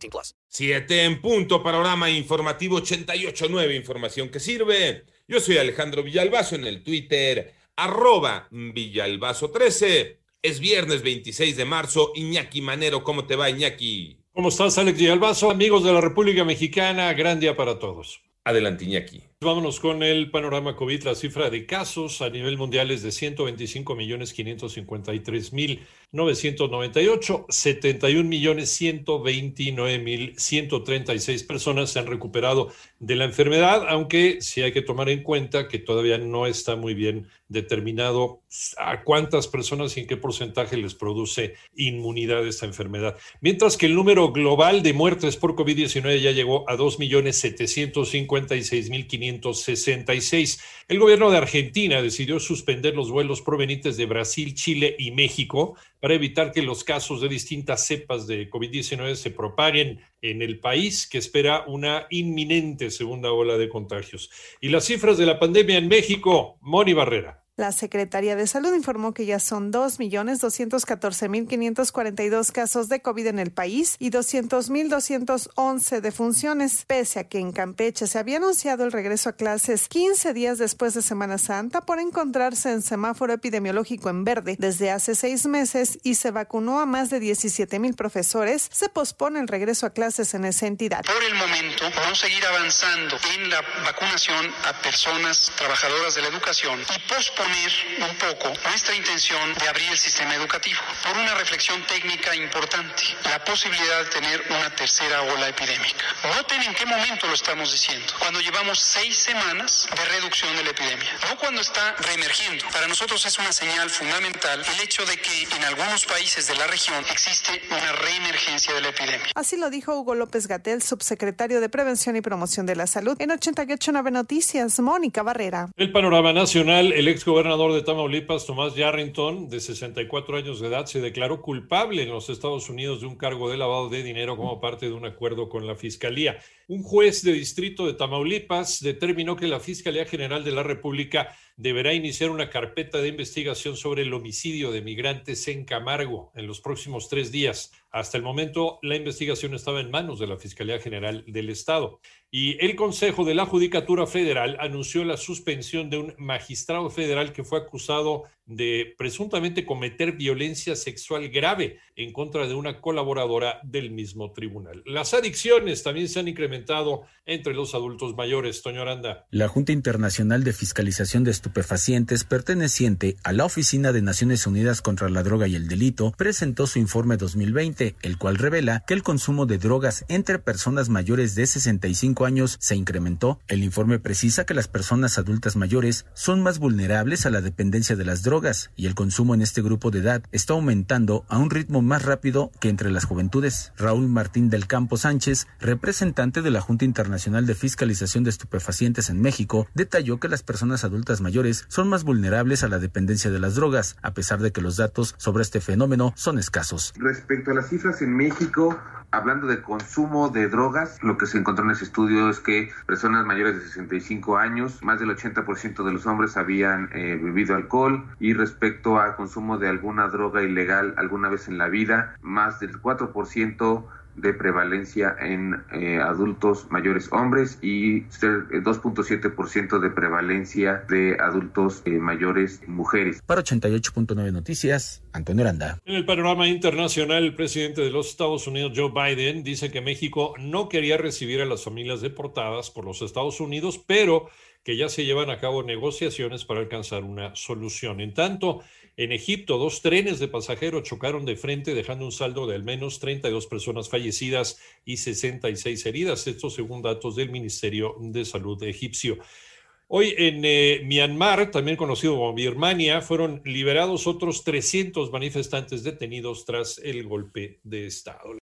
18 plus. Siete en punto, panorama informativo 88.9, información que sirve. Yo soy Alejandro Villalbazo en el Twitter, arroba Villalbazo13. Es viernes 26 de marzo. Iñaki Manero, ¿cómo te va, Iñaki? ¿Cómo estás, Alex Villalbazo? Amigos de la República Mexicana, gran día para todos. Adelante, Iñaki. Vámonos con el panorama COVID. La cifra de casos a nivel mundial es de 125 millones 553 mil 998, 71 millones 129 mil 136 personas se han recuperado de la enfermedad, aunque sí hay que tomar en cuenta que todavía no está muy bien determinado a cuántas personas y en qué porcentaje les produce inmunidad esta enfermedad. Mientras que el número global de muertes por COVID-19 ya llegó a 2 millones 756 mil 566. El gobierno de Argentina decidió suspender los vuelos provenientes de Brasil, Chile y México para evitar que los casos de distintas cepas de COVID-19 se propaguen en el país, que espera una inminente segunda ola de contagios. Y las cifras de la pandemia en México, Moni Barrera. La Secretaría de Salud informó que ya son 2.214.542 casos de COVID en el país y 200.211 defunciones, pese a que en Campeche se había anunciado el regreso a clases 15 días después de Semana Santa por encontrarse en semáforo epidemiológico en verde desde hace seis meses y se vacunó a más de 17.000 profesores, se pospone el regreso a clases en esa entidad. Por el momento, no seguir avanzando en la vacunación a personas trabajadoras de la educación y posponer un poco nuestra intención de abrir el sistema educativo por una reflexión técnica importante, la posibilidad de tener una tercera ola epidémica. Noten en qué momento lo estamos diciendo, cuando llevamos seis semanas de reducción de la epidemia, no cuando está reemergiendo. Para nosotros es una señal fundamental el hecho de que en algunos países de la región existe una reemergencia de la epidemia. Así lo dijo Hugo López Gatel, subsecretario de Prevención y Promoción de la Salud, en 889 Noticias, Mónica Barrera. El panorama nacional, el ex gobernador de Tamaulipas, Tomás Yarrington, de 64 años de edad, se declaró culpable en los Estados Unidos de un cargo de lavado de dinero como parte de un acuerdo con la Fiscalía. Un juez de distrito de Tamaulipas determinó que la Fiscalía General de la República deberá iniciar una carpeta de investigación sobre el homicidio de migrantes en Camargo en los próximos tres días. Hasta el momento, la investigación estaba en manos de la Fiscalía General del Estado. Y el Consejo de la Judicatura Federal anunció la suspensión de un magistrado federal que fue acusado de presuntamente cometer violencia sexual grave en contra de una colaboradora del mismo tribunal. Las adicciones también se han incrementado entre los adultos mayores. Toño Aranda. La Junta Internacional de Fiscalización de Estupefacientes, perteneciente a la Oficina de Naciones Unidas contra la Droga y el Delito, presentó su informe 2020, el cual revela que el consumo de drogas entre personas mayores de 65 años se incrementó. El informe precisa que las personas adultas mayores son más a la dependencia de las drogas y el consumo en este grupo de edad está aumentando a un ritmo más rápido que entre las juventudes. Raúl Martín del Campo Sánchez, representante de la Junta Internacional de Fiscalización de Estupefacientes en México, detalló que las personas adultas mayores son más vulnerables a la dependencia de las drogas, a pesar de que los datos sobre este fenómeno son escasos. Respecto a las cifras en México, hablando de consumo de drogas, lo que se encontró en ese estudio es que personas mayores de 65 años, más del 80% de los hombres habían eh, bebido alcohol y respecto al consumo de alguna droga ilegal alguna vez en la vida, más del 4% de prevalencia en eh, adultos mayores hombres y 2.7% de prevalencia de adultos eh, mayores mujeres. Para 88.9 Noticias, Antonio Aranda. En el panorama internacional, el presidente de los Estados Unidos, Joe Biden, dice que México no quería recibir a las familias deportadas por los Estados Unidos, pero que ya se llevan a cabo negociaciones para alcanzar una solución. En tanto, en Egipto, dos trenes de pasajeros chocaron de frente, dejando un saldo de al menos 32 personas fallecidas y 66 heridas, esto según datos del Ministerio de Salud egipcio. Hoy en eh, Myanmar, también conocido como Birmania, fueron liberados otros 300 manifestantes detenidos tras el golpe de Estado.